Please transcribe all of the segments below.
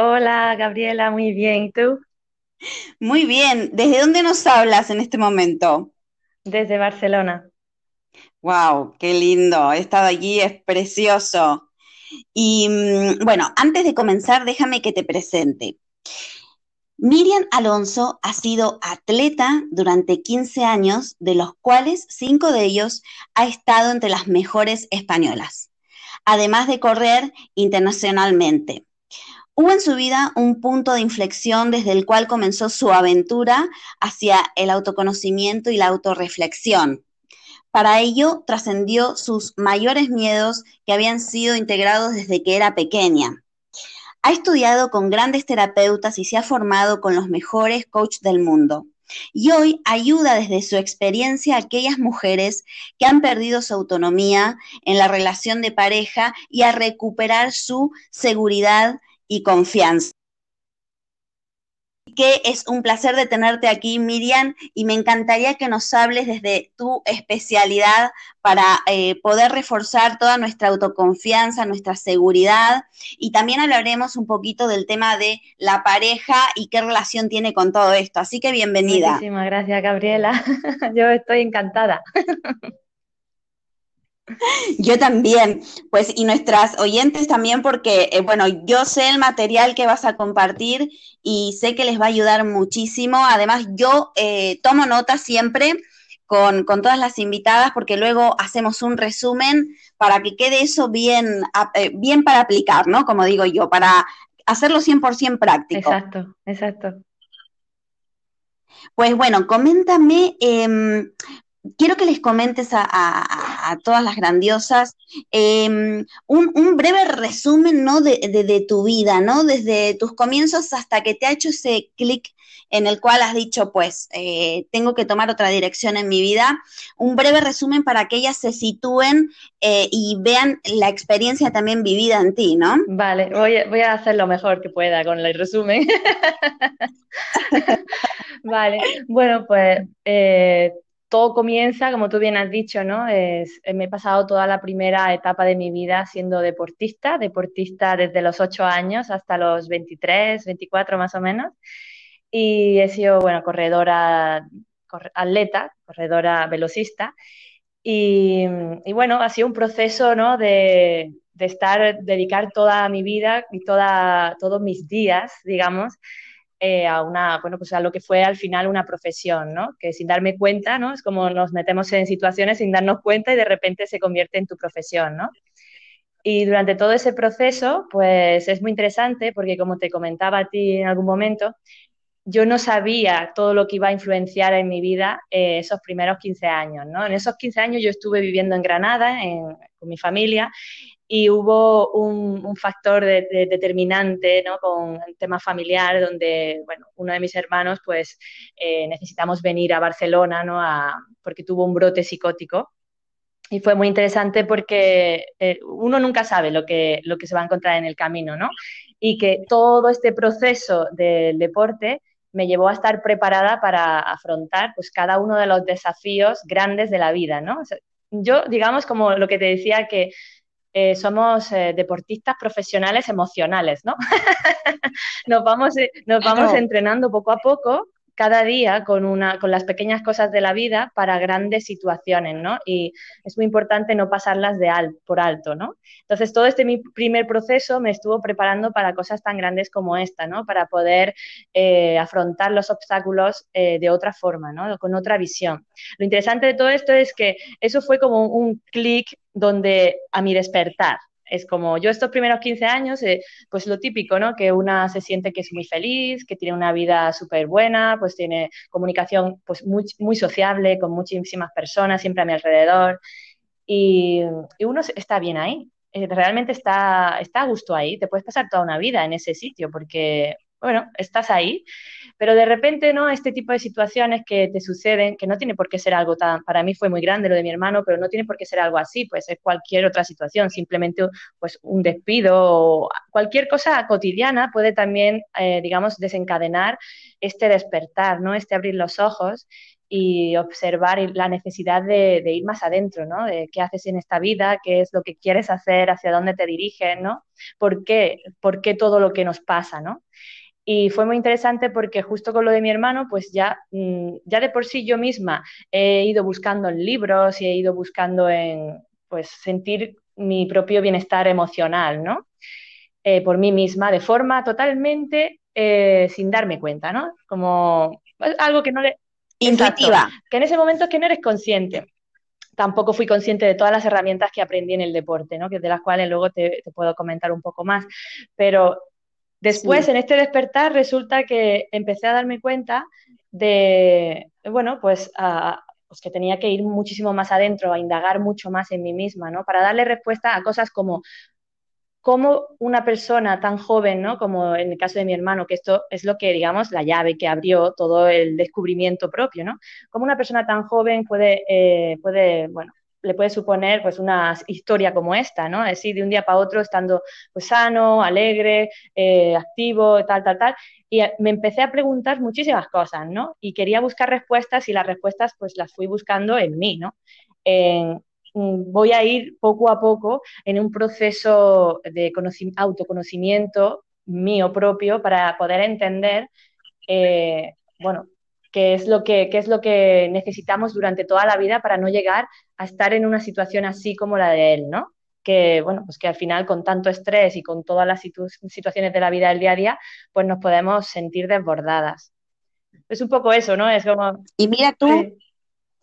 Hola, Gabriela, muy bien. ¿Y tú? Muy bien. ¿Desde dónde nos hablas en este momento? Desde Barcelona. Wow, qué lindo. He estado allí, es precioso. Y mm, bueno, antes de comenzar, déjame que te presente. Miriam Alonso ha sido atleta durante 15 años, de los cuales 5 de ellos ha estado entre las mejores españolas, además de correr internacionalmente. Hubo en su vida un punto de inflexión desde el cual comenzó su aventura hacia el autoconocimiento y la autorreflexión. Para ello, trascendió sus mayores miedos que habían sido integrados desde que era pequeña. Ha estudiado con grandes terapeutas y se ha formado con los mejores coaches del mundo. Y hoy ayuda desde su experiencia a aquellas mujeres que han perdido su autonomía en la relación de pareja y a recuperar su seguridad y confianza. Que es un placer de tenerte aquí, Miriam, y me encantaría que nos hables desde tu especialidad para eh, poder reforzar toda nuestra autoconfianza, nuestra seguridad, y también hablaremos un poquito del tema de la pareja y qué relación tiene con todo esto. Así que bienvenida. Muchísimas gracias, Gabriela. Yo estoy encantada. Yo también, pues y nuestras oyentes también porque, eh, bueno, yo sé el material que vas a compartir y sé que les va a ayudar muchísimo. Además, yo eh, tomo nota siempre con, todas las invitadas porque luego hacemos un resumen para que quede eso bien, eh, bien para aplicar, ¿no? Como digo yo, para hacerlo 100% práctico. Exacto, exacto. Pues bueno, coméntame, em, quiero que les comentes a, todas las grandiosas em, un, breve resumen ¿no? de, tu vida, ¿no? Desde tus comienzos hasta que te ha hecho ese clic en el cual has dicho, pues, eh, tengo que tomar otra dirección en mi vida. Un breve resumen para que ellas se sitúen eh, y vean la experiencia también vivida en ti, ¿no? Vale, voy, voy a hacer lo mejor que pueda con el resumen. vale, bueno, pues eh, todo comienza, como tú bien has dicho, ¿no? Es, me he pasado toda la primera etapa de mi vida siendo deportista, deportista desde los 8 años hasta los 23, 24 más o menos y he sido, bueno, corredora, atleta, corredora velocista. Y, bueno, ha sido un proceso, ¿no? De, de, estar, dedicar toda mi vida y toda, todos mis días, digamos, eh, a una, bueno, pues a lo que fue al final una profesión, ¿no? Que sin darme cuenta, ¿no? Es como nos metemos en situaciones sin darnos cuenta y de repente se convierte en tu profesión, ¿no? Y durante todo ese proceso, pues es muy interesante porque como te comentaba a ti en algún momento, yo no sabía todo lo que iba a influenciar en mi vida eh, esos primeros 15 años, ¿no? En esos 15 años yo estuve viviendo en Granada con mi familia y hubo un, factor determinante. Con el tema familiar, donde, bueno, uno de mis hermanos, pues, eh, necesitamos venir a Barcelona, ¿no? porque tuvo un brote psicótico. Y fue muy interesante porque eh, uno nunca sabe lo que, lo que se va a encontrar en el camino, ¿no? Y que todo este proceso del deporte me llevó a estar preparada para afrontar pues cada uno de los desafíos grandes de la vida, ¿no? yo, digamos, como lo que te decía, que eh, somos eh, deportistas profesionales emocionales, ¿no? nos vamos, eh, nos vamos entrenando poco a poco cada día con, una, con las pequeñas cosas de la vida para grandes situaciones, ¿no? Y es muy importante no pasarlas de por alto, ¿no? Entonces, todo este mi primer proceso me estuvo preparando para cosas tan grandes como esta, ¿no? Para poder eh, afrontar los obstáculos eh, de otra forma, ¿no? Con otra visión. Lo interesante de todo esto es que eso fue como un clic donde a mi despertar, es como yo estos primeros 15 años, eh, pues lo típico, ¿no? Que una se siente que es muy feliz, que tiene una vida súper buena, pues tiene comunicación pues muy, sociable con muchísimas personas siempre a mi alrededor. Y, y uno está bien ahí, eh, realmente está, está a gusto ahí, te puedes pasar toda una vida en ese sitio porque, bueno, estás ahí pero de repente, ¿no? Este tipo de situaciones que te suceden, que no tiene por qué ser algo tan, para mí fue muy grande lo de mi hermano, pero no tiene por qué ser algo así, pues es cualquier otra situación, simplemente pues un despido o cualquier cosa cotidiana puede también, eh, digamos, desencadenar este despertar, ¿no? Este abrir los ojos y observar la necesidad de, ir más adentro, ¿no? De qué haces en esta vida, qué es lo que quieres hacer, hacia dónde te diriges, ¿no? ¿Por qué? ¿Por qué todo lo que nos pasa, ¿no? Y fue muy interesante porque justo con lo de mi hermano, pues ya, mm, ya de por sí yo misma he ido buscando en libros y he ido buscando en, pues, sentir mi propio bienestar emocional, ¿no? Eh, por mí misma, de forma totalmente eh, sin darme cuenta, ¿no? Como algo que no le... Intuitiva. que en ese momento es que no eres consciente tampoco fui consciente de todas las herramientas que aprendí en el deporte, ¿no? que de las cuales luego te, te, puedo comentar un poco más. Pero Después, en este despertar, resulta que empecé a darme cuenta de, bueno, pues, pues, que tenía que ir muchísimo más adentro, a indagar mucho más en mí misma, ¿no? Para darle respuesta a cosas como cómo una persona tan joven, ¿no? Como en el caso de mi hermano, que esto es lo que, digamos, la llave que abrió todo el descubrimiento propio, ¿no? Cómo una persona tan joven puede, eh, puede bueno, le puede suponer pues una historia como esta, ¿no? Así de un día para otro estando pues sano, alegre, eh, activo, tal, tal, tal. Y me empecé a preguntar muchísimas cosas, ¿no? Y quería buscar respuestas y las respuestas pues las fui buscando en mí, ¿no? Mm, voy a ir poco a poco en un proceso de autoconocimiento mío propio para poder entender, eh, bueno, qué es lo que, qué es lo que necesitamos durante toda la vida para no llegar a estar en una situación así como la de él, ¿no? Que, bueno, pues que al final con tanto estrés y con todas las situaciones de la vida del día a día, pues nos podemos sentir desbordadas. Es un poco eso, ¿no? Es como... Y mira tú,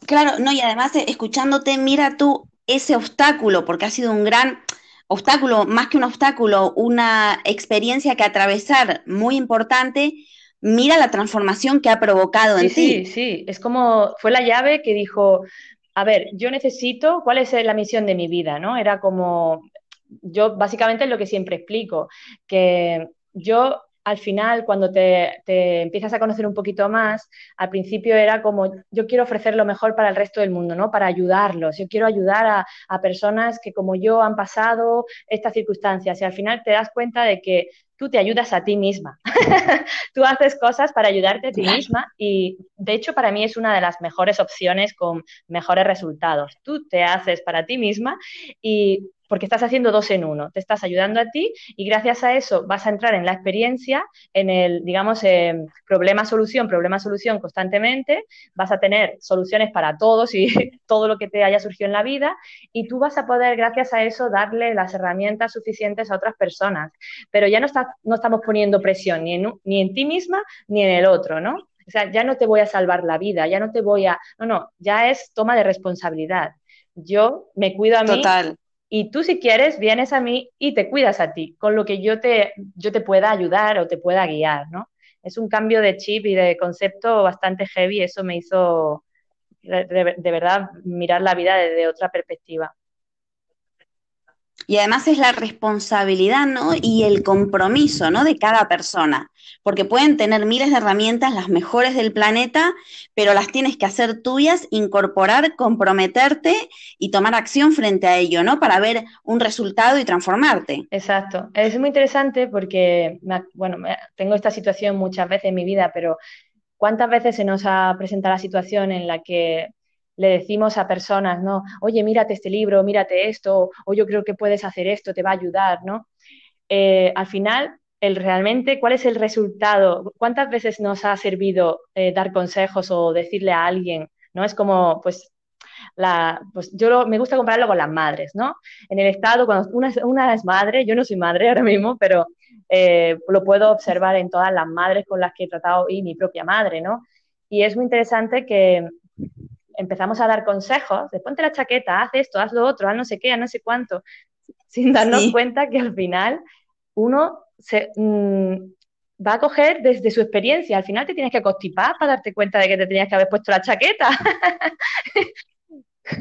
Claro, no, y además eh, escuchándote, mira tú ese obstáculo, porque ha sido un gran obstáculo, más que un obstáculo, una experiencia que atravesar muy importante, mira la transformación que ha provocado en sí, ti. Sí, sí, es como, fue la llave que dijo, a ver, yo necesito, ¿cuál es la misión de mi vida? ¿no? Era como, yo básicamente es lo que siempre explico, que yo al final, cuando te, te, empiezas a conocer un poquito más, al principio era como, yo quiero ofrecer lo mejor para el resto del mundo, ¿no? Para ayudarlos. Yo quiero ayudar a, a personas que como yo han pasado estas circunstancias. Y al final te das cuenta de que tú te ayudas a ti misma. tú haces cosas para ayudarte a ti misma y de hecho para mí es una de las mejores opciones con mejores resultados. Tú te haces para ti misma y porque estás haciendo dos en uno, te estás ayudando a ti y gracias a eso vas a entrar en la experiencia, en el, digamos, eh, problema-solución, problema-solución constantemente, vas a tener soluciones para todos y todo lo que te haya surgido en la vida y tú vas a poder, gracias a eso, darle las herramientas suficientes a otras personas. Pero ya no, está, no estamos poniendo presión ni en, ni en ti misma ni en el otro, ¿no? O sea, ya no te voy a salvar la vida, ya no te voy a... No, no, ya es toma de responsabilidad. Yo me cuido a mí Total. Y tú si quieres vienes a mí y te cuidas a ti, con lo que yo te, yo te pueda ayudar o te pueda guiar, ¿no? Es un cambio de chip y de concepto bastante heavy, eso me hizo de, de, verdad mirar la vida desde otra perspectiva. Y además es la responsabilidad, ¿no? Y el compromiso, ¿no? De cada persona. Porque pueden tener miles de herramientas, las mejores del planeta, pero las tienes que hacer tuyas, incorporar, comprometerte y tomar acción frente a ello, ¿no? Para ver un resultado y transformarte. Exacto. Es muy interesante porque, bueno, tengo esta situación muchas veces en mi vida, pero ¿cuántas veces se nos ha presentado la situación en la que le decimos a personas, ¿no? Oye, mírate este libro, mírate esto, o yo creo que puedes hacer esto, te va a ayudar, ¿no? Eh, al final, el realmente, ¿cuál es el resultado? ¿Cuántas veces nos ha servido eh, dar consejos o decirle a alguien, ¿no? Es como, pues, la, pues yo lo, me gusta compararlo con las madres, ¿no? En el estado, cuando una, una es madre, yo no soy madre ahora mismo, pero eh, lo puedo observar en todas las madres con las que he tratado y mi propia madre, ¿no? Y es muy interesante que empezamos a dar consejos de ponte la chaqueta, haz esto, haz lo otro, haz no sé qué, haz no sé cuánto, sin darnos sí. cuenta que al final uno se, mmm, va a coger desde su experiencia. Al final te tienes que constipar para darte cuenta de que te tenías que haber puesto la chaqueta.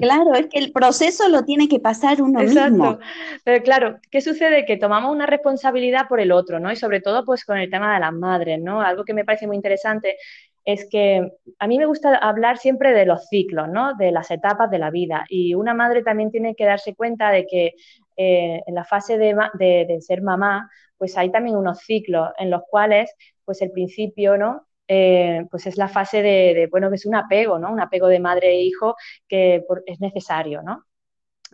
Claro, es que el proceso lo tiene que pasar uno Exacto. mismo. Pero claro, ¿qué sucede? Que tomamos una responsabilidad por el otro, ¿no? Y sobre todo, pues con el tema de las madres, ¿no? Algo que me parece muy interesante es que a mí me gusta hablar siempre de los ciclos, ¿no? De las etapas de la vida. Y una madre también tiene que darse cuenta de que eh, en la fase de, de, ser mamá, pues hay también unos ciclos en los cuales, pues el principio, ¿no? Eh, pues es la fase de, bueno, es un apego, ¿no? Un apego de madre e hijo que es necesario, ¿no?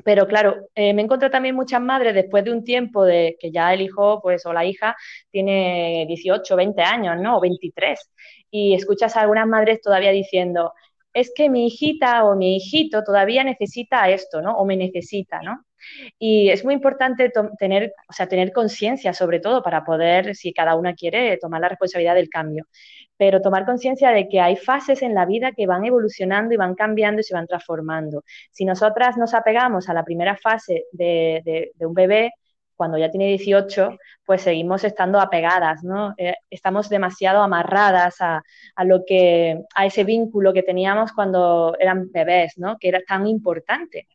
Pero claro, eh, me encuentro también muchas madres después de un tiempo de que ya el hijo, pues, o la hija tiene 18, 20 años, ¿no? O 23. Y escuchas a algunas madres todavía diciendo, es que mi hijita o mi hijito todavía necesita esto, ¿no? O me necesita, ¿no? Y es muy importante tener, o sea, tener conciencia, sobre todo, para poder, si cada una quiere, tomar la responsabilidad del cambio. Pero tomar conciencia de que hay fases en la vida que van evolucionando y van cambiando y se van transformando. Si nosotras nos apegamos a la primera fase de, de, de un bebé, cuando ya tiene 18, pues seguimos estando apegadas, ¿no? Eh, estamos demasiado amarradas a, a, lo que, a ese vínculo que teníamos cuando eran bebés, ¿no? Que era tan importante.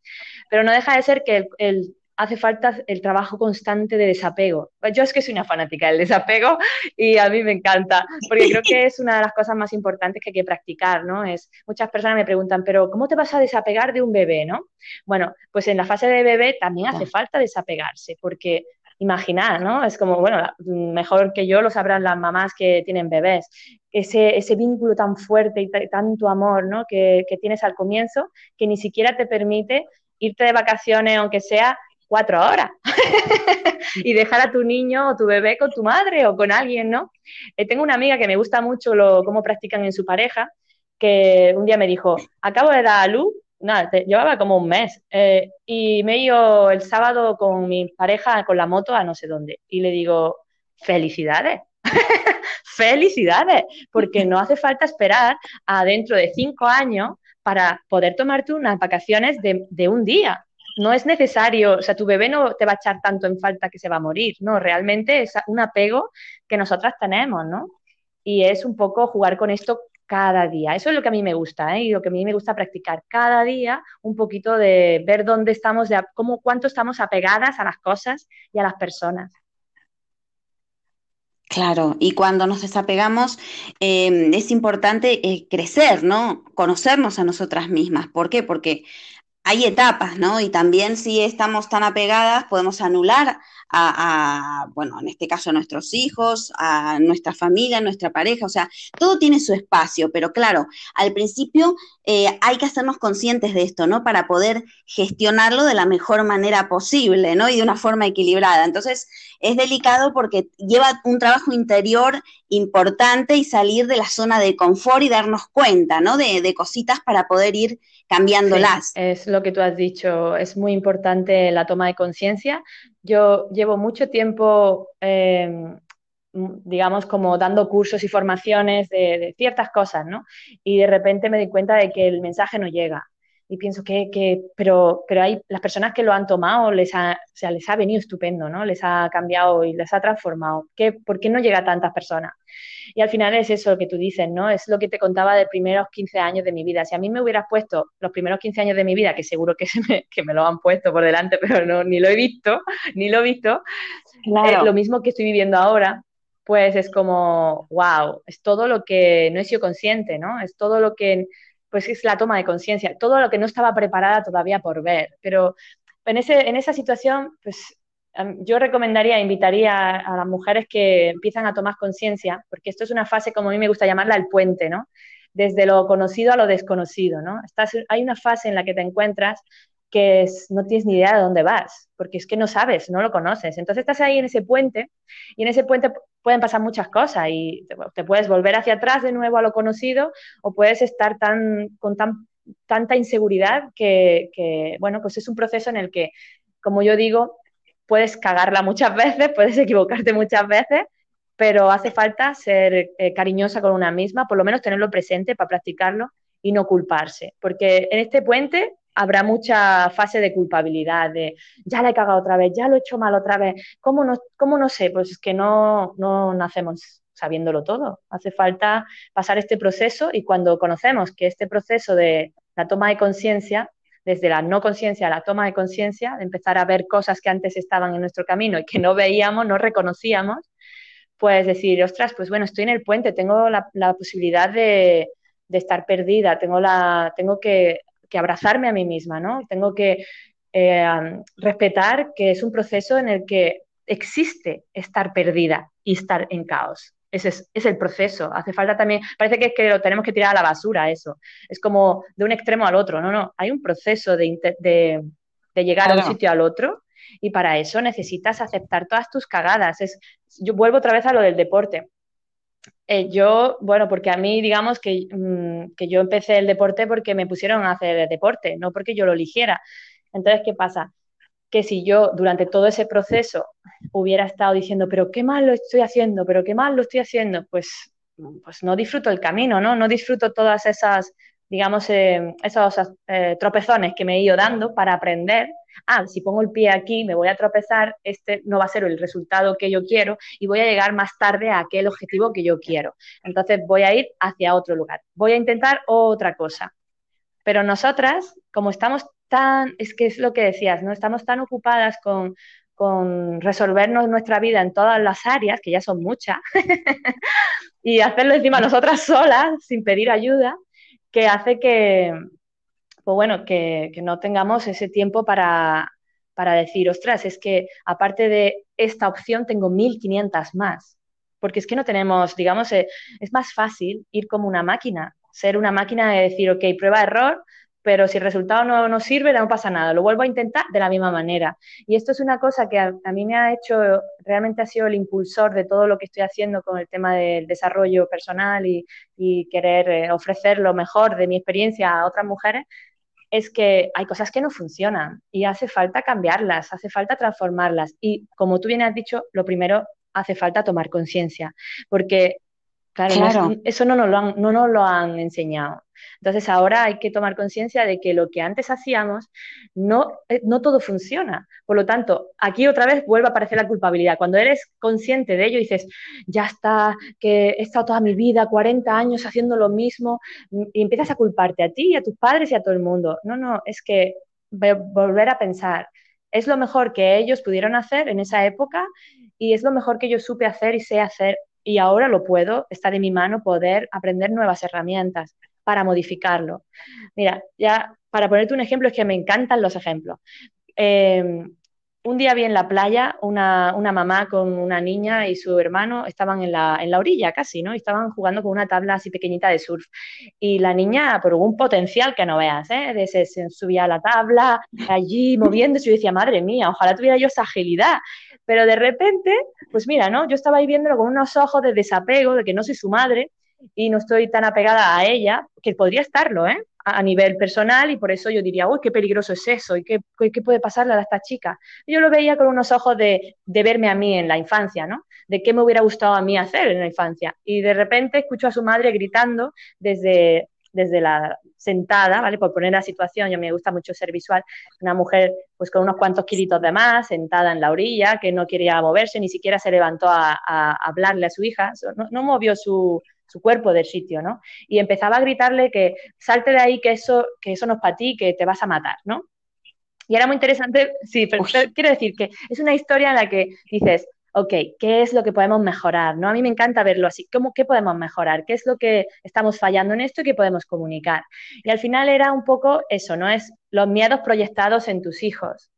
Pero no deja de ser que el, el hace falta el trabajo constante de desapego. Yo es que soy una fanática del desapego y a mí me encanta, porque creo que es una de las cosas más importantes que hay que practicar, ¿no? Es, muchas personas me preguntan, pero ¿cómo te vas a desapegar de un bebé, no? Bueno, pues en la fase de bebé también hace falta desapegarse, porque imaginar, ¿no? Es como, bueno, mejor que yo lo sabrán las mamás que tienen bebés, ese, ese vínculo tan fuerte y tanto amor, ¿no? Que, que tienes al comienzo, que ni siquiera te permite irte de vacaciones, aunque sea cuatro horas y dejar a tu niño o tu bebé con tu madre o con alguien, ¿no? Eh, tengo una amiga que me gusta mucho lo, cómo practican en su pareja, que un día me dijo, acabo de dar a luz, nada, te, llevaba como un mes, eh, y me he ido el sábado con mi pareja con la moto a no sé dónde, y le digo, felicidades. felicidades, porque no hace falta esperar a dentro de cinco años para poder tomarte unas vacaciones de, de un día. No es necesario, o sea, tu bebé no te va a echar tanto en falta que se va a morir, no, realmente es un apego que nosotras tenemos, ¿no? Y es un poco jugar con esto cada día. Eso es lo que a mí me gusta, ¿eh? Y lo que a mí me gusta practicar cada día, un poquito de ver dónde estamos, de cómo, cuánto estamos apegadas a las cosas y a las personas. Claro, y cuando nos desapegamos eh, es importante eh, crecer, ¿no? Conocernos a nosotras mismas. ¿Por qué? Porque hay etapas, ¿no? Y también si estamos tan apegadas, podemos anular a, bueno, en este caso a nuestros hijos, a nuestra familia, a nuestra pareja, o sea, todo tiene su espacio, pero claro, al principio eh, hay que hacernos conscientes de esto, ¿no? Para poder gestionarlo de la mejor manera posible, ¿no? Y de una forma equilibrada. Entonces, es delicado porque lleva un trabajo interior importante y salir de la zona de confort y darnos cuenta, ¿no? De, cositas para poder ir cambiándolas. es lo que tú has dicho, es muy importante la toma de conciencia. Yo llevo mucho tiempo, em, digamos, como dando cursos y formaciones de, ciertas cosas, ¿no? Y de repente me di cuenta de que el mensaje no llega. Y pienso que, que pero, pero hay las personas que lo han tomado, les ha, o sea, les ha venido estupendo, ¿no? Les ha cambiado y les ha transformado. ¿Qué, ¿Por qué no llega a tantas personas? Y al final es eso lo que tú dices, ¿no? Es lo que te contaba de primeros 15 años de mi vida. Si a mí me hubieras puesto los primeros 15 años de mi vida, que seguro que, me, que me lo han puesto por delante, pero no, ni lo he visto, ni lo he visto, eh, lo mismo que estoy viviendo ahora, pues es como, wow, es todo lo que no he sido consciente, ¿no? Es todo lo que, pues es la toma de conciencia, todo lo que no estaba preparada todavía por ver. Pero en, ese, en esa situación, pues yo recomendaría, invitaría a las mujeres que empiezan a tomar conciencia, porque esto es una fase, como a mí me gusta llamarla, el puente, ¿no? Desde lo conocido a lo desconocido, ¿no? hay una fase en la que te encuentras que no tienes ni idea de dónde vas, porque es que no sabes, no lo conoces. Entonces estás ahí en ese puente y en ese puente pueden pasar muchas cosas y te, puedes volver hacia atrás de nuevo a lo conocido o puedes estar tan, con tan, tanta inseguridad que, bueno, pues es un proceso en el que, como yo digo, puedes cagarla muchas veces, puedes equivocarte muchas veces, pero hace falta ser eh, cariñosa con una misma, por lo menos tenerlo presente para practicarlo y no culparse, porque en este puente habrá mucha fase de culpabilidad, de ya la he cagado otra vez, ya lo he hecho mal otra vez, ¿cómo no, cómo no sé? Pues es que no, no nacemos sabiéndolo todo, hace falta pasar este proceso y cuando conocemos que este proceso de la toma de conciencia desde la no conciencia a la toma de conciencia, de empezar a ver cosas que antes estaban en nuestro camino y que no veíamos, no reconocíamos, pues decir, ostras, pues bueno, estoy en el puente, tengo la, posibilidad de, estar perdida, tengo, la, tengo que, abrazarme a mí misma, ¿no? Tengo que eh, respetar que es un proceso en el que existe estar perdida y estar en caos. Ese es, el proceso. Hace falta también, parece que, que lo tenemos que tirar a la basura eso. Es como de un extremo al otro. No, no, hay un proceso de, llegar a un sitio al otro y para eso necesitas aceptar todas tus cagadas. Es, yo vuelvo otra vez a lo del deporte. Eh, yo, bueno, porque a mí, digamos que, mm, que yo empecé el deporte porque me pusieron a hacer deporte, no porque yo lo eligiera. Entonces, ¿qué pasa? que si yo durante todo ese proceso hubiera estado diciendo, pero qué mal lo estoy haciendo, pero qué mal lo estoy haciendo, pues, pues no disfruto el camino, ¿no? No disfruto todas esas, digamos, eh, esos eh, tropezones que me he ido dando para aprender. Ah, si pongo el pie aquí, me voy a tropezar, este no va a ser el resultado que yo quiero y voy a llegar más tarde a aquel objetivo que yo quiero. Entonces voy a ir hacia otro lugar. Voy a intentar otra cosa. Pero nosotras, como estamos tan, es que es lo que decías, ¿no? Estamos tan ocupadas con, resolvernos nuestra vida en todas las áreas, que ya son muchas, y hacerlo encima nosotras solas, sin pedir ayuda, que hace que, pues bueno, que, no tengamos ese tiempo para, para decir, ostras, es que aparte de esta opción tengo 1500 más. Porque es que no tenemos, digamos, eh, es más fácil ir como una máquina, ser una máquina de decir, ok, prueba error, pero si el resultado no, no, sirve, no pasa nada, lo vuelvo a intentar de la misma manera. Y esto es una cosa que a, mí me ha hecho, realmente ha sido el impulsor de todo lo que estoy haciendo con el tema del desarrollo personal y, y querer eh, ofrecer lo mejor de mi experiencia a otras mujeres, es que hay cosas que no funcionan y hace falta cambiarlas, hace falta transformarlas. Y como tú bien has dicho, lo primero hace falta tomar conciencia, porque Claro, eso no nos, lo han, no nos lo han enseñado. Entonces ahora hay que tomar conciencia de que lo que antes hacíamos no, eh, no todo funciona. Por lo tanto, aquí otra vez vuelve a aparecer la culpabilidad. Cuando eres consciente de ello, dices, ya está, que he estado toda mi vida, 40 años haciendo lo mismo, y empiezas a culparte a ti, a tus padres y a todo el mundo. No, no, es que volver a pensar, es lo mejor que ellos pudieron hacer en esa época y es lo mejor que yo supe hacer y sé hacer y ahora lo puedo, está de mi mano poder aprender nuevas herramientas para modificarlo. Mira, ya para ponerte un ejemplo, es que me encantan los ejemplos. Em, un día vi en la playa una, mamá con una niña y su hermano estaban en la, en la, orilla casi, ¿no? Y estaban jugando con una tabla así pequeñita de surf. Y la niña, por un potencial que no veas, ¿eh? Se, se subía a la tabla, allí moviéndose. Y yo decía, madre mía, ojalá tuviera yo esa agilidad. Pero de repente, pues mira, ¿no? Yo estaba ahí viéndolo con unos ojos de desapego, de que no soy su madre y no estoy tan apegada a ella, que podría estarlo, ¿eh? a nivel personal y por eso yo diría, uy, qué peligroso es eso y qué, qué puede pasarle a esta chica. Yo lo veía con unos ojos de, de, verme a mí en la infancia, ¿no? De qué me hubiera gustado a mí hacer en la infancia. Y de repente escucho a su madre gritando desde, desde la sentada, ¿vale? Por poner la situación, yo me gusta mucho ser visual, una mujer pues con unos cuantos kilitos de más, sentada en la orilla, que no quería moverse, ni siquiera se levantó a, a hablarle a su hija, no, no movió su, su cuerpo del sitio, ¿no? Y empezaba a gritarle que salte de ahí, que eso, que eso no es para ti, que te vas a matar, ¿no? Y era muy interesante, sí, pero quiero decir que es una historia en la que dices, ok, ¿qué es lo que podemos mejorar? ¿no? A mí me encanta verlo así, ¿cómo, ¿qué podemos mejorar? ¿Qué es lo que estamos fallando en esto y qué podemos comunicar? Y al final era un poco eso, ¿no? Es los miedos proyectados en tus hijos.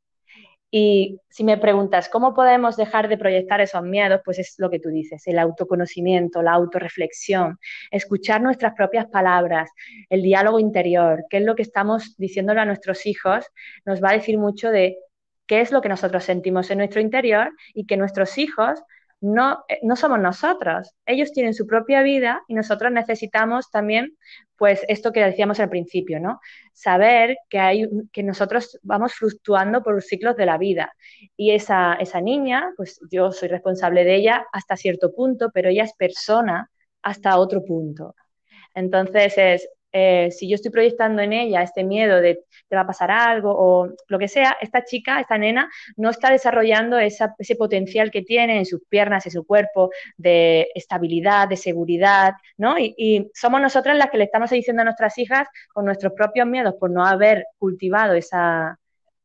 Y si me preguntas cómo podemos dejar de proyectar esos miedos, pues es lo que tú dices, el autoconocimiento, la autorreflexión, escuchar nuestras propias palabras, el diálogo interior, qué es lo que estamos diciéndole a nuestros hijos, nos va a decir mucho de qué es lo que nosotros sentimos en nuestro interior y que nuestros hijos no, eh, no somos nosotros. Ellos tienen su propia vida y nosotros necesitamos también, pues, esto que decíamos al principio, ¿no? Saber que, hay, que nosotros vamos fluctuando por los ciclos de la vida. Y esa, esa niña, pues yo soy responsable de ella hasta cierto punto, pero ella es persona hasta otro punto. Entonces es eh, si yo estoy proyectando en ella este miedo de te va a pasar algo o lo que sea, esta chica, esta nena, no está desarrollando ese potencial que tiene en sus piernas y su cuerpo de estabilidad, de seguridad, ¿no? Y, somos nosotras las que le estamos diciendo a nuestras hijas con nuestros propios miedos por no haber cultivado esa,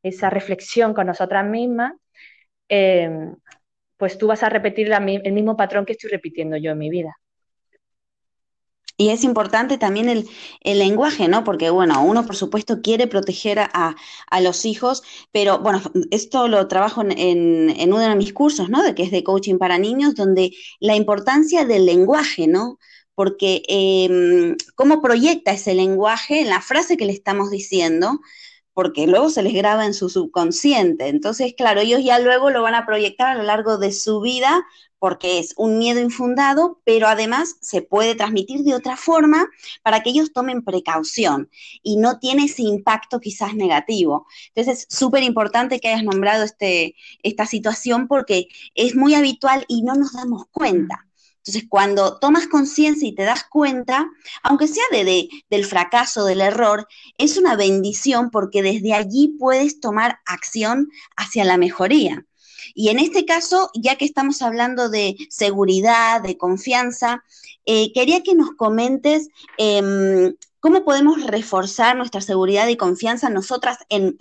esa reflexión con nosotras mismas. Eh, pues tú vas a repetir el mismo patrón que estoy repitiendo yo en mi vida. Y es importante también el, lenguaje, ¿no? Porque, bueno, uno por supuesto quiere proteger a, los hijos, pero bueno, esto lo trabajo en, en, uno de mis cursos, ¿no? De que es de coaching para niños, donde la importancia del lenguaje, ¿no? Porque em, cómo proyecta ese lenguaje en la frase que le estamos diciendo, porque luego se les graba en su subconsciente. Entonces, claro, ellos ya luego lo van a proyectar a lo largo de su vida porque es un miedo infundado, pero además se puede transmitir de otra forma para que ellos tomen precaución y no tiene ese impacto quizás negativo. Entonces es súper importante que hayas nombrado este, esta situación porque es muy habitual y no nos damos cuenta. Entonces, cuando tomas conciencia y te das cuenta, aunque sea de, del fracaso, del error, es una bendición porque desde allí puedes tomar acción hacia la mejoría. Y en este caso, ya que estamos hablando de seguridad, de confianza, eh, quería que nos comentes em, cómo podemos reforzar nuestra seguridad y confianza nosotras en,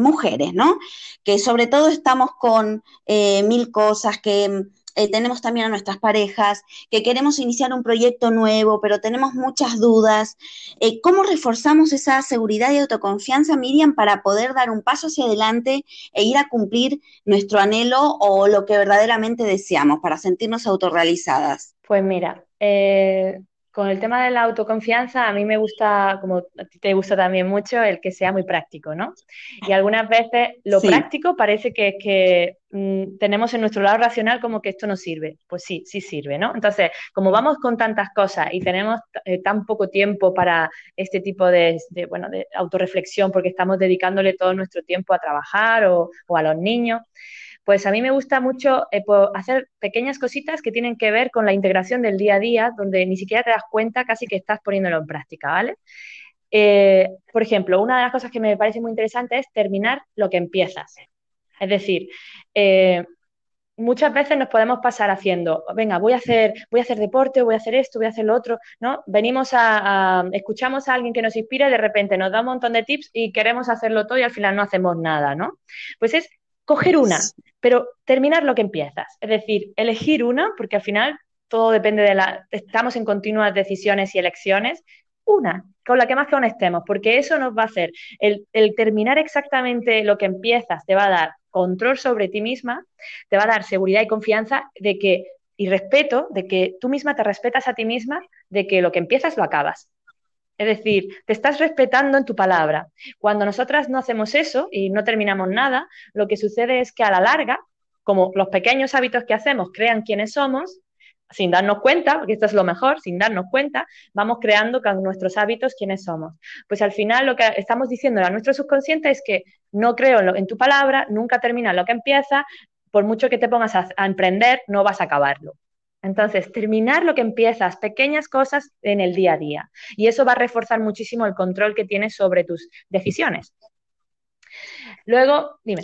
mujeres, ¿no? Que sobre todo estamos con eh, mil cosas que eh, tenemos también a nuestras parejas, que queremos iniciar un proyecto nuevo, pero tenemos muchas dudas. Eh, ¿Cómo reforzamos esa seguridad y autoconfianza, Miriam, para poder dar un paso hacia adelante e ir a cumplir nuestro anhelo o lo que verdaderamente deseamos para sentirnos autorrealizadas? Pues mira, eh, con el tema de la autoconfianza, a mí me gusta, como a ti te gusta también mucho, el que sea muy práctico, ¿no? Y algunas veces lo práctico parece que es que mm, tenemos en nuestro lado racional como que esto no sirve. Pues sí, sí sirve, ¿no? Entonces, como vamos con tantas cosas y tenemos eh, tan poco tiempo para este tipo de, bueno, de autorreflexión, porque estamos dedicándole todo nuestro tiempo a trabajar o, o a los niños, Pues a mí me gusta mucho eh, hacer pequeñas cositas que tienen que ver con la integración del día a día, donde ni siquiera te das cuenta casi que estás poniéndolo en práctica, ¿vale? Eh, por ejemplo, una de las cosas que me parece muy interesante es terminar lo que empiezas. Es decir, eh, muchas veces nos podemos pasar haciendo, venga, voy a hacer, voy a hacer deporte, voy a hacer esto, voy a hacer lo otro, ¿no? Venimos a, escuchamos a alguien que nos inspira y de repente nos da un montón de tips y queremos hacerlo todo y al final no hacemos nada, ¿no? Pues es coger una, pero terminar lo que empiezas. Es decir, elegir una, porque al final todo depende de la, estamos en continuas decisiones y elecciones, una, con la que más que estemos, porque eso nos va a hacer, el, el terminar exactamente lo que empiezas te va a dar control sobre ti misma, te va a dar seguridad y confianza de que, y respeto, de que tú misma te respetas a ti misma, de que lo que empiezas lo acabas. Es decir, te estás respetando en tu palabra. Cuando nosotras no hacemos eso y no terminamos nada, lo que sucede es que a la larga, como los pequeños hábitos que hacemos crean quienes somos, sin darnos cuenta, porque esto es lo mejor, sin darnos cuenta, vamos creando con nuestros hábitos quiénes somos. Pues al final lo que estamos diciendo a nuestro subconsciente es que no creo en, tu palabra, nunca termina lo que empieza, por mucho que te pongas a, emprender, no vas a acabarlo. Entonces, terminar lo que empiezas, pequeñas cosas en el día a día. Y eso va a reforzar muchísimo el control que tienes sobre tus decisiones. Luego, dime.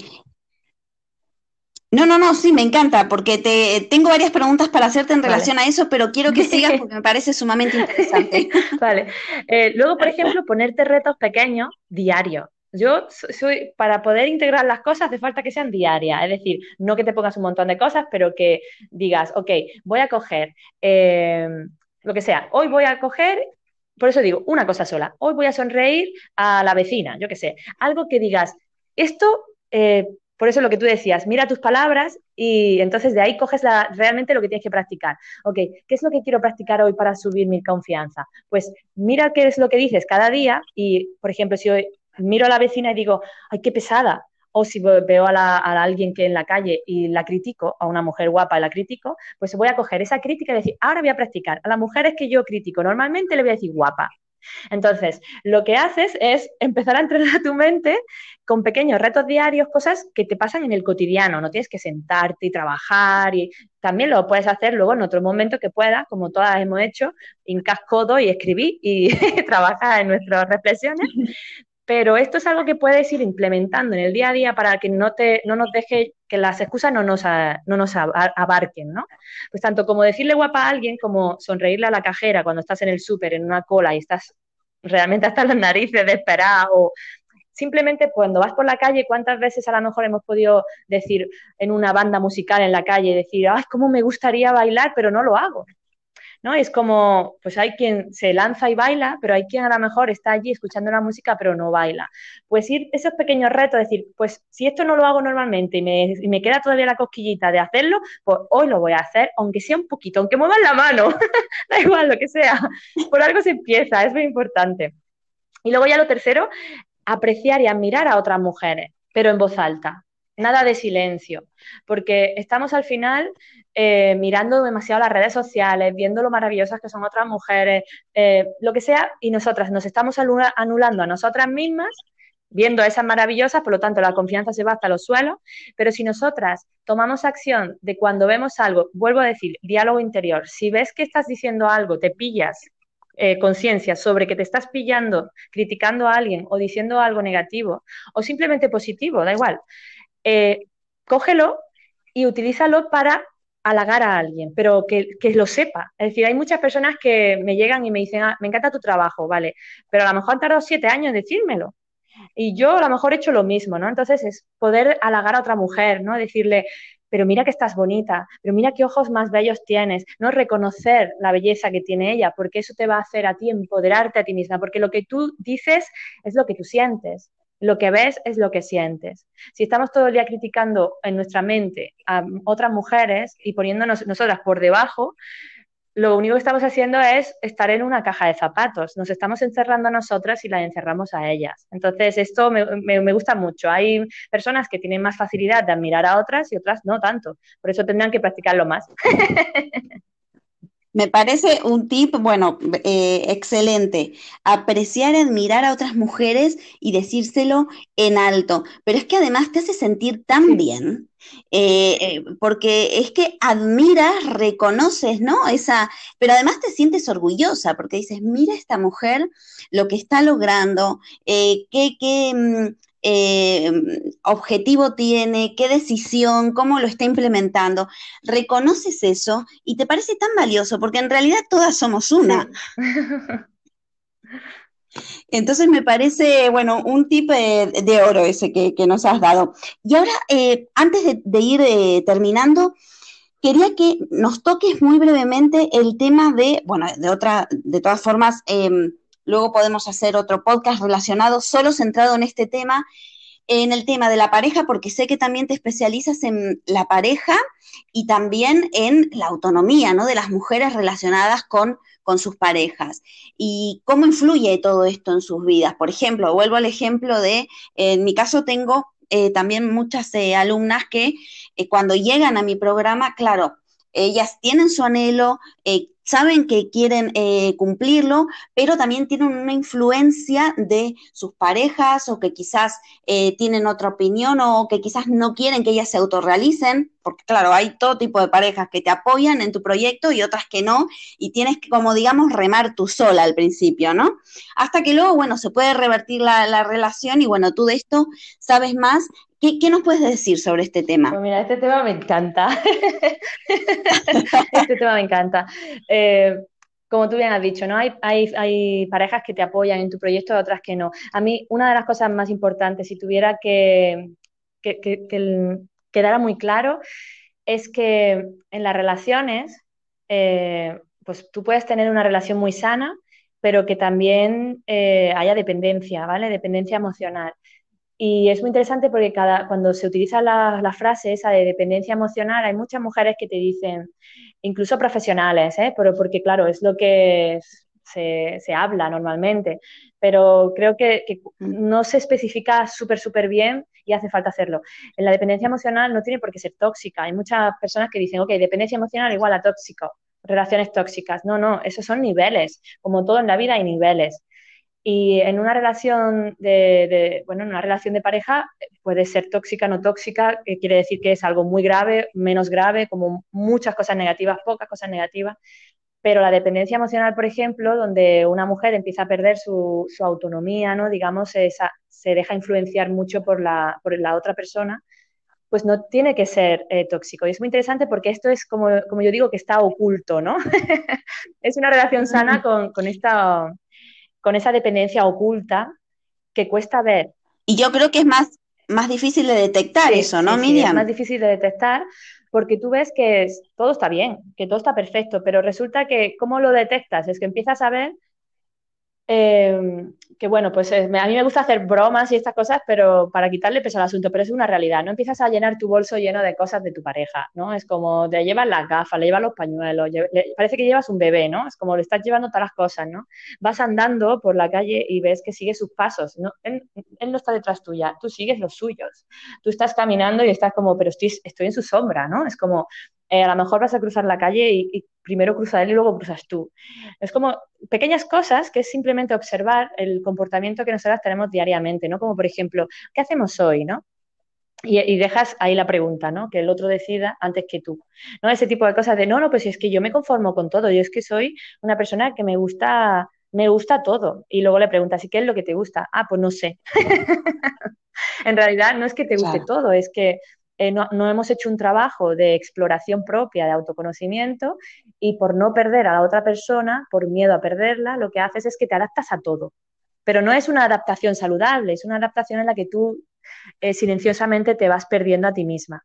No, no, no, sí, me encanta, porque te tengo varias preguntas para hacerte en relación a eso, pero quiero que sigas porque me parece sumamente interesante. vale. Eh, luego, por ejemplo, ponerte retos pequeños diarios. Yo soy, para poder integrar las cosas hace falta que sean diarias, es decir, no que te pongas un montón de cosas, pero que digas, ok, voy a coger eh, lo que sea, hoy voy a coger por eso digo, una cosa sola. Hoy voy a sonreír a la vecina, yo qué sé. Algo que digas, esto eh, por eso lo que tú decías, mira tus palabras y entonces de ahí coges realmente lo que tienes que practicar. Ok, ¿qué es lo que quiero practicar hoy para subir mi confianza? Pues mira qué es lo que dices cada día y, por ejemplo, si hoy miro a la vecina y digo, ay, qué pesada, o si veo a, alguien que en la calle y la critico, a una mujer guapa y la critico, pues voy a coger esa crítica y decir, ahora voy a practicar. A las mujeres que yo critico normalmente le voy a decir guapa. Entonces, lo que haces es empezar a entrenar tu mente con pequeños retos diarios, cosas que te pasan en el cotidiano, no tienes que sentarte y trabajar y también lo puedes hacer luego en otro momento que puedas, como todas hemos hecho, cascodo y escribir y trabajar en nuestras reflexiones, pero esto es algo que puedes ir implementando en el día a día para que no, te, no nos deje que las excusas no nos, no nos abarquen, ¿no? Pues tanto como decirle guapa a alguien, como sonreírle a la cajera cuando estás en el súper, en una cola y estás realmente hasta las narices de esperar o simplemente cuando vas por la calle, ¿cuántas veces a lo mejor hemos podido decir en una banda musical en la calle, decir, ay, cómo me gustaría bailar, pero no lo hago? ¿No? Es como, pues hay quien se lanza y baila, pero hay quien a lo mejor está allí escuchando la música, pero no baila. Pues ir esos pequeños retos, decir, pues si esto no lo hago normalmente y me, y me queda todavía la cosquillita de hacerlo, pues hoy lo voy a hacer, aunque sea un poquito, aunque muevan la mano, da igual lo que sea, por algo se empieza, es muy importante. Y luego ya lo tercero, apreciar y admirar a otras mujeres, pero en voz alta nada de silencio, porque estamos al final eh, mirando demasiado las redes sociales, viendo lo maravillosas que son otras mujeres, eh, lo que sea, y nosotras nos estamos anulando a nosotras mismas viendo a esas maravillosas, por lo tanto la confianza se va hasta los suelos, pero si nosotras tomamos acción de cuando vemos algo, vuelvo a decir, diálogo interior, si ves que estás diciendo algo, te pillas eh, conciencia sobre que te estás pillando, criticando a alguien o diciendo algo negativo o simplemente positivo, da igual, eh, cógelo y utilízalo para halagar a alguien, pero que, lo sepa. Es decir, hay muchas personas que me llegan y me dicen, ah, me encanta tu trabajo, vale, pero a lo mejor han tardado siete años en decírmelo. Y yo a lo mejor he hecho lo mismo, ¿no? Entonces es poder halagar a otra mujer, ¿no? Decirle, pero mira que estás bonita, pero mira qué ojos más bellos tienes, ¿no? Reconocer la belleza que tiene ella, porque eso te va a hacer a ti empoderarte a ti misma, porque lo que tú dices es lo que tú sientes. Lo que ves es lo que sientes. Si estamos todo el día criticando en nuestra mente a otras mujeres y poniéndonos nosotras por debajo, lo único que estamos haciendo es estar en una caja de zapatos. Nos estamos encerrando a nosotras y las encerramos a ellas. Entonces, esto me, gusta mucho. Hay personas que tienen más facilidad de admirar a otras y otras no tanto. Por eso tendrán que practicarlo más. Me parece un tip, bueno, eh, excelente. Apreciar y admirar a otras mujeres y decírselo en alto. Pero es que además te hace sentir tan bien, eh, eh, porque es que admiras, reconoces, ¿no? Esa, pero además te sientes orgullosa, porque dices, mira esta mujer lo que está logrando, qué, qué, mm, eh, objetivo tiene, qué decisión, cómo lo está implementando. Reconoces eso y te parece tan valioso, porque en realidad todas somos una. Entonces me parece, bueno, un tip de, oro ese que, nos has dado. Y ahora, eh, antes de, ir eh, terminando, quería que nos toques muy brevemente el tema de, bueno, de otra, de todas formas, em, Luego podemos hacer otro podcast relacionado, solo centrado en este tema, en el tema de la pareja, porque sé que también te especializas en la pareja y también en la autonomía, ¿no? De las mujeres relacionadas con, con sus parejas. Y cómo influye todo esto en sus vidas. Por ejemplo, vuelvo al ejemplo de, en mi caso tengo eh, también muchas eh, alumnas que eh, cuando llegan a mi programa, claro, ellas tienen su anhelo, saben que quieren eh, cumplirlo, pero también tienen una influencia de sus parejas o que quizás eh, tienen otra opinión o que quizás no quieren que ellas se autorrealicen, porque claro, hay todo tipo de parejas que te apoyan en tu proyecto y otras que no, y tienes que, como digamos, remar tú sola al principio, ¿no? Hasta que luego, bueno, se puede revertir la, la relación y bueno, tú de esto sabes más ¿Qué, nos puedes decir sobre este tema? Pues mira, este tema me encanta. este tema me encanta. Eh, como tú bien has dicho, ¿no? Hay, hay, parejas que te apoyan en tu proyecto y otras que no. A mí, una de las cosas más importantes, si tuviera que, que, que, quedara muy claro, es que en las relaciones, eh, pues tú puedes tener una relación muy sana, pero que también eh, haya dependencia, ¿vale? Dependencia emocional. Y es muy interesante porque cada, cuando se utiliza la, frase esa de dependencia emocional, hay muchas mujeres que te dicen, incluso profesionales, ¿eh? pero porque claro, es lo que se, habla normalmente, pero creo que, mm. no se especifica súper, súper bien y hace falta hacerlo. En la dependencia emocional no tiene por qué ser tóxica. Hay muchas personas que dicen, ok, dependencia emocional igual a tóxico, relaciones tóxicas. No, no, esos son niveles. Como todo en la vida hay niveles. Y en una relación de, bueno, en una relación de pareja puede ser tóxica, no tóxica, que quiere decir que es algo muy grave, menos grave, como muchas cosas negativas, pocas cosas negativas. Pero la dependencia emocional, por ejemplo, donde una mujer empieza a perder su, autonomía, ¿no? Digamos, esa, se deja influenciar mucho por la, por la otra persona, pues no tiene que ser eh, tóxico. Y es muy interesante porque esto es, como, como yo digo, que está oculto, ¿no? es una relación sana con, con esta con esa dependencia oculta que cuesta ver. Y yo creo que es más, más difícil de detectar eso, ¿no, Miriam? es más difícil de detectar porque tú ves que todo está bien, que todo está perfecto, pero resulta que, ¿cómo lo detectas? Es que empiezas a ver Em, que bueno, pues eh, a mí me gusta hacer bromas y estas cosas, pero para quitarle peso al asunto, pero es una realidad, no empiezas a llenar tu bolso lleno de cosas de tu pareja, ¿no? Es como te llevas las gafas, le llevas los pañuelos, parece que llevas un bebé, ¿no? Es como le estás llevando todas las cosas, ¿no? Vas andando por la calle y ves que sigue sus pasos, ¿no? Él, no está detrás tuya, tú sigues los suyos, tú estás caminando y estás como, pero estoy, estoy en su sombra, ¿no? Es como, eh, a lo mejor vas a cruzar la calle y, primero cruza él y luego cruzas tú. Es como pequeñas cosas que es simplemente observar el comportamiento que nosotras tenemos diariamente, ¿no? Como por ejemplo, ¿qué hacemos hoy, no? Y, dejas ahí la pregunta, ¿no? Que el otro decida antes que tú. ¿No? Ese tipo de cosas de, no, no, pues es que yo me conformo con todo, yo es que soy una persona que me gusta, me gusta todo. Y luego le preguntas, ¿y qué es lo que te gusta? Ah, pues no sé. en realidad no es que te guste todo, es que eh, no, hemos hecho un trabajo de exploración propia, de autoconocimiento, y por no perder a la otra persona, por miedo a perderla, lo que haces es que te adaptas a todo. Pero no es una adaptación saludable, es una adaptación en la que tú eh, silenciosamente te vas perdiendo a ti misma.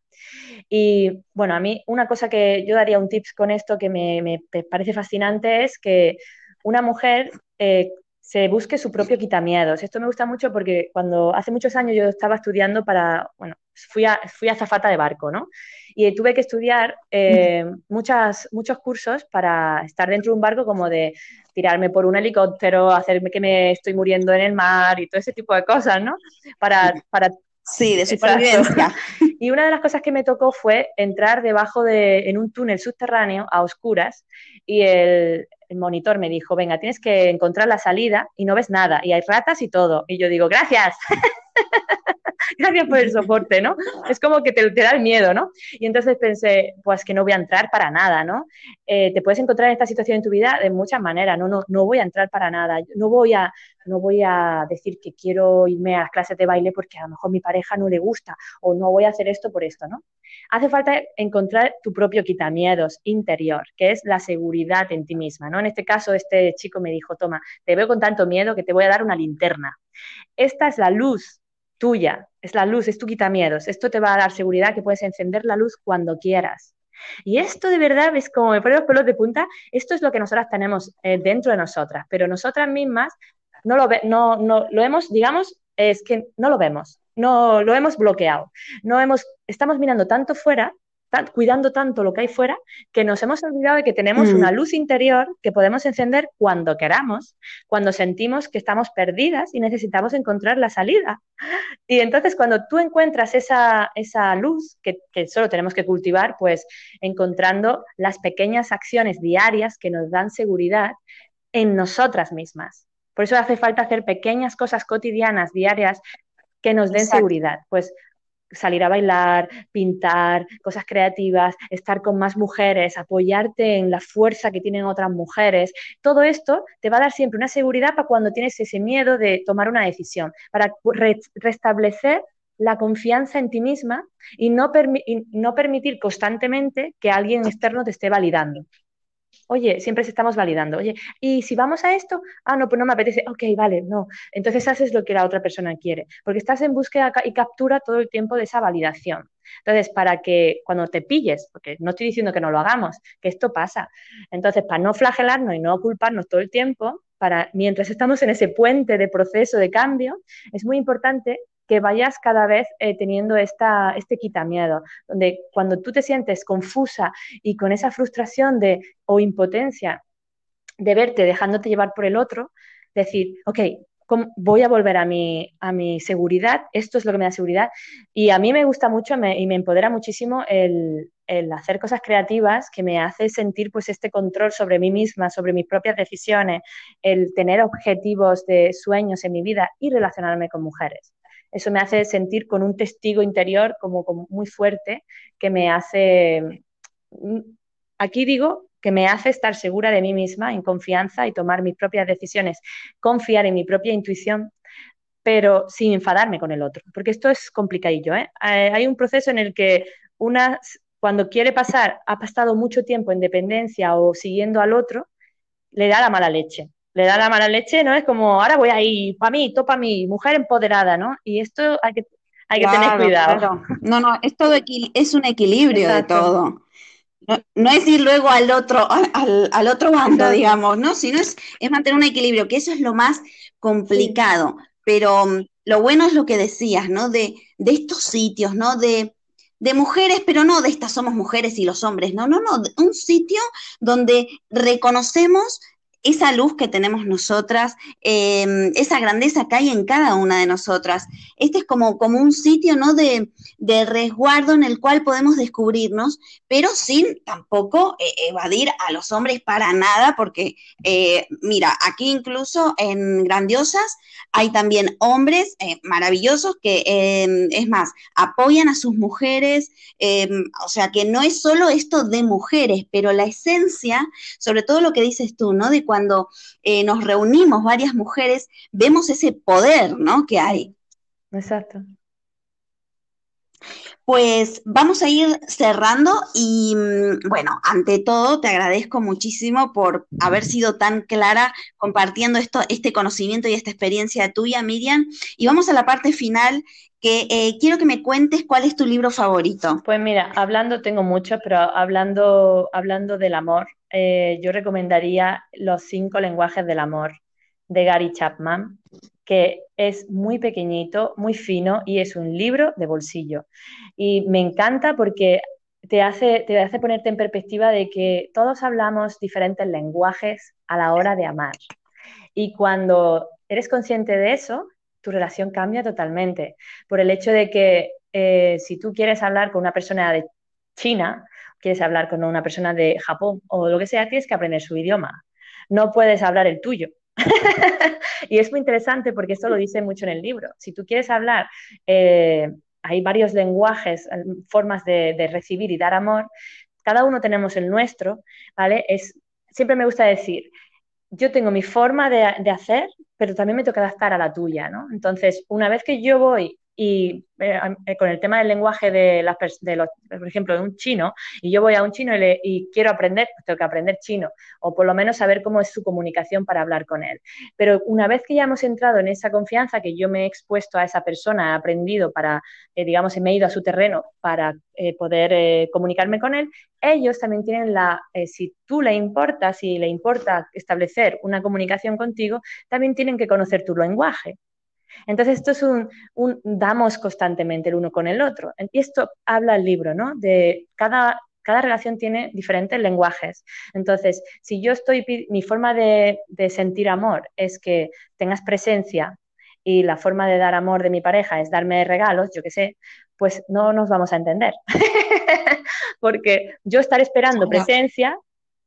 Y bueno, a mí una cosa que yo daría un tips con esto que me, parece fascinante es que una mujer eh, se busque su propio quitamiedos. Esto me gusta mucho porque cuando hace muchos años yo estaba estudiando para, bueno, fui a, fui azafata de barco, ¿no? Y tuve que estudiar eh, muchas, muchos cursos para estar dentro de un barco como de tirarme por un helicóptero, hacerme que me estoy muriendo en el mar y todo ese tipo de cosas, ¿no? Para, para Sí, de supervivencia. Y una de las cosas que me tocó fue entrar debajo de, en un túnel subterráneo a oscuras y el, el monitor me dijo, venga, tienes que encontrar la salida y no ves nada, y hay ratas y todo. Y yo digo, gracias. Gracias por el soporte, ¿no? Es como que te, da el miedo, ¿no? Y entonces pensé, pues que no voy a entrar para nada, ¿no? Eh, te puedes encontrar en esta situación en tu vida de muchas maneras, ¿no? No, no voy a entrar para nada, no voy a, no voy a decir que quiero irme a las clases de baile porque a lo mejor mi pareja no le gusta o no voy a hacer esto por esto, ¿no? Hace falta encontrar tu propio quitamiedos interior, que es la seguridad en ti misma, ¿no? En este caso, este chico me dijo, toma, te veo con tanto miedo que te voy a dar una linterna. Esta es la luz tuya, es la luz, es tu quitamiedos. Esto te va a dar seguridad que puedes encender la luz cuando quieras. Y esto de verdad es como me pone los pelos de punta, esto es lo que nosotras tenemos eh, dentro de nosotras, pero nosotras mismas no lo, ve, no, no, lo hemos, digamos, es que no lo vemos, no lo hemos bloqueado, no hemos, estamos mirando tanto fuera cuidando tanto lo que hay fuera que nos hemos olvidado de que tenemos una mm. luz interior que podemos encender cuando queramos, cuando sentimos que estamos perdidas y necesitamos encontrar la salida. Y entonces cuando tú encuentras esa, esa luz que, que solo tenemos que cultivar, pues encontrando las pequeñas acciones diarias que nos dan seguridad en nosotras mismas. Por eso hace falta hacer pequeñas cosas cotidianas, diarias, que nos den seguridad. Pues salir a bailar, pintar, cosas creativas, estar con más mujeres, apoyarte en la fuerza que tienen otras mujeres. Todo esto te va a dar siempre una seguridad para cuando tienes ese miedo de tomar una decisión, para restablecer la confianza en ti misma y no, permitir constantemente que alguien externo te esté validando. Oye, siempre estamos validando. Oye, ¿y si vamos a esto? Ah, no, pues no me apetece. Ok, vale, no. Entonces haces lo que la otra persona quiere, porque estás en búsqueda y captura todo el tiempo de esa validación. Entonces, para que cuando te pilles, porque no estoy diciendo que no lo hagamos, que esto pasa. Entonces, para no flagelarnos y no culparnos todo el tiempo, para mientras estamos en ese puente de proceso de cambio, es muy importante que vayas cada vez eh, teniendo esta, este quitamiedo, donde cuando tú te sientes confusa y con esa frustración de, o impotencia de verte dejándote llevar por el otro, decir, ok, voy a volver a mi, a mi seguridad, esto es lo que me da seguridad. Y a mí me gusta mucho y me empodera muchísimo el, el, hacer cosas creativas que me hace sentir pues este control sobre mí misma, sobre mis propias decisiones, el tener objetivos de sueños en mi vida y relacionarme con mujeres eso me hace sentir con un testigo interior como, muy fuerte que me hace, mm, aquí digo que me hace estar segura de mí misma, en confianza y tomar mis propias decisiones, confiar en mi propia intuición, pero sin enfadarme con el otro, porque esto es complicadillo. ¿eh? Hay un proceso en el que una, cuando quiere pasar, ha pasado mucho tiempo en dependencia o siguiendo al otro, le da la mala leche le da la mala leche, ¿no? Es como, ahora voy a ir para mí, topa mí, mujer empoderada, ¿no? Y esto hay que, hay que tener cuidado. No, no, es todo es un equilibrio de todo. No, es ir luego al otro, al, al otro bando, digamos, ¿no? Sino es, es mantener un equilibrio, que eso es lo más complicado. Pero mm, lo bueno es lo que decías, ¿no? De, de estos sitios, ¿no? De, de mujeres, pero no de estas somos mujeres y los hombres, no, no, no, un sitio donde reconocemos esa luz que tenemos nosotras, em, esa grandeza que hay en cada una de nosotras. Este es como, como un sitio ¿no? de, resguardo en el cual podemos descubrirnos, pero sin tampoco eh, evadir a los hombres para nada, porque eh, mira, aquí incluso en Grandiosas hay también hombres eh, maravillosos que, em, es más, apoyan a sus mujeres, em, o sea que no es solo esto de mujeres, pero la esencia, sobre todo lo que dices tú, ¿no? De cuando eh, nos reunimos varias mujeres, vemos ese poder, ¿no? Que hay. Exacto. Pues vamos a ir cerrando y mm, bueno, ante todo te agradezco muchísimo por haber sido tan clara compartiendo esto, este conocimiento y esta experiencia tuya, Miriam. Y vamos a la parte final eh, quiero que me cuentes cuál es tu libro favorito. Pues mira, hablando tengo muchos, pero hablando, hablando del amor, eh, yo recomendaría Los cinco lenguajes del amor de Gary Chapman, que es muy pequeñito, muy fino y es un libro de bolsillo. Y me encanta porque te hace, te hace ponerte en perspectiva de que todos hablamos diferentes lenguajes a la hora de amar. Y cuando eres consciente de eso, tu relación cambia totalmente. Por el hecho de que eh, si tú quieres hablar con una persona de China, quieres hablar con una persona de Japón o lo que sea, tienes que aprender su idioma. No puedes hablar el tuyo. y es muy interesante porque esto lo dice mucho en el libro. Si tú quieres hablar, eh, hay varios lenguajes, eh, formas de, recibir y dar amor. Cada uno tenemos el nuestro, ¿vale? Es, siempre me gusta decir, yo tengo mi forma de, de hacer, pero también me toca adaptar a la tuya, ¿no? Entonces, una vez que yo voy y eh, eh, con el tema del lenguaje de, las, de los, por ejemplo, de un chino, y yo voy a un chino y, le, y, quiero aprender, pues tengo que aprender chino, o por lo menos saber cómo es su comunicación para hablar con él. Pero una vez que ya hemos entrado en esa confianza, que yo me he expuesto a esa persona, he aprendido para, eh, digamos, me he ido a su terreno para poder comunicarme con él, ellos también tienen la, si tú le importas, si le importa establecer una comunicación contigo, también tienen que conocer tu lenguaje. Entonces, esto es un, damos constantemente el uno con el otro. Y esto habla el libro, ¿no? De cada, cada relación tiene diferentes lenguajes. Entonces, si yo estoy, mi forma de, sentir amor es que tengas presencia y la forma de dar amor de mi pareja es darme regalos, yo qué sé, pues no nos vamos a entender. Porque yo estaré esperando presencia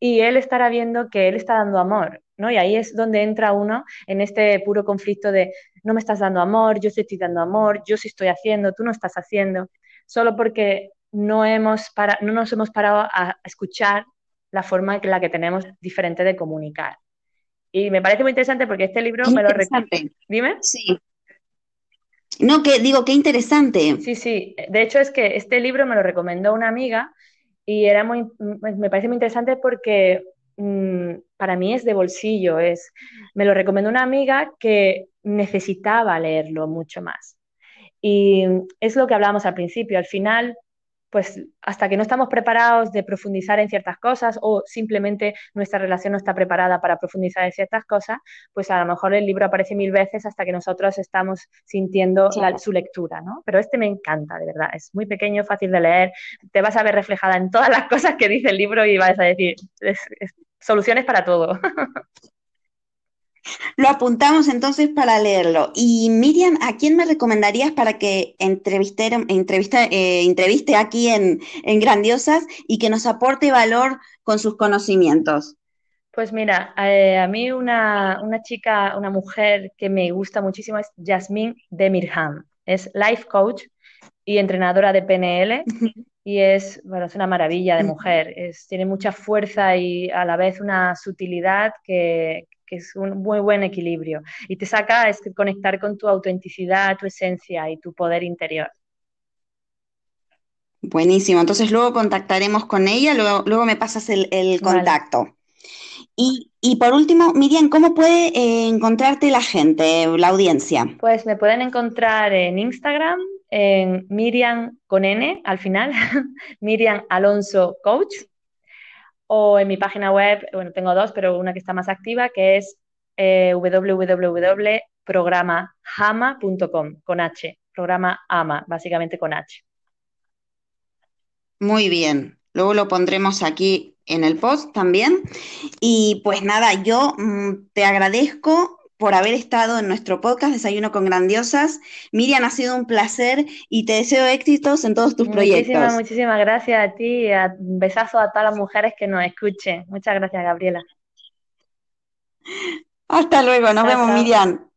y él estará viendo que él está dando amor, ¿no? Y ahí es donde entra uno en este puro conflicto de no me estás dando amor, yo sí estoy dando amor, yo sí estoy haciendo, tú no estás haciendo, solo porque no, hemos para, no nos hemos parado a escuchar la forma en la que tenemos diferente de comunicar. Y me parece muy interesante porque este libro me lo recuerda. Dime. Sí. No, que digo, qué interesante. Sí, sí. De hecho, es que este libro me lo recomendó una amiga y era muy, me parece muy interesante porque mm, para mí es de bolsillo. Es, me lo recomendó una amiga que necesitaba leerlo mucho más. Y es lo que hablábamos al principio, al final, pues hasta que no estamos preparados de profundizar en ciertas cosas o simplemente nuestra relación no está preparada para profundizar en ciertas cosas, pues a lo mejor el libro aparece mil veces hasta que nosotros estamos sintiendo su lectura, ¿no? Pero este me encanta, de verdad, es muy pequeño, fácil de leer, te vas a ver reflejada en todas las cosas que dice el libro y vas a decir, soluciones para todo. Lo apuntamos entonces para leerlo. Y Miriam, ¿a quién me recomendarías para que entreviste, eh, entreviste aquí en, Grandiosas y que nos aporte valor con sus conocimientos? Pues mira, eh, a mí una, chica, una mujer que me gusta muchísimo es Jasmine Demirham. Es life coach y entrenadora de PNL y es, bueno, es una maravilla de mujer. Es, tiene mucha fuerza y a la vez una sutilidad que, que es un muy buen equilibrio. Y te saca es conectar con tu autenticidad, tu esencia y tu poder interior. Buenísimo, entonces luego contactaremos con ella, luego, luego me pasas el, contacto. Y, por último, Miriam, ¿cómo puede eh, encontrarte la gente, la audiencia? Pues me pueden encontrar en Instagram, en Miriam con N al final, Miriam Alonso Coach, o en mi página web, bueno, tengo dos, pero una que está más activa, que es eh, www.programahama.com, con H, programa AMA, básicamente con H. Muy bien, luego lo pondremos aquí en el post también. Y pues nada, yo mm, te agradezco por haber estado en nuestro podcast Desayuno con Grandiosas. Miriam, ha sido un placer y te deseo éxitos en todos tus proyectos. Muchísimas, muchísimas gracias a ti y un besazo a todas las mujeres que nos escuchen. Muchas gracias, Gabriela. Hasta luego, nos vemos, Miriam.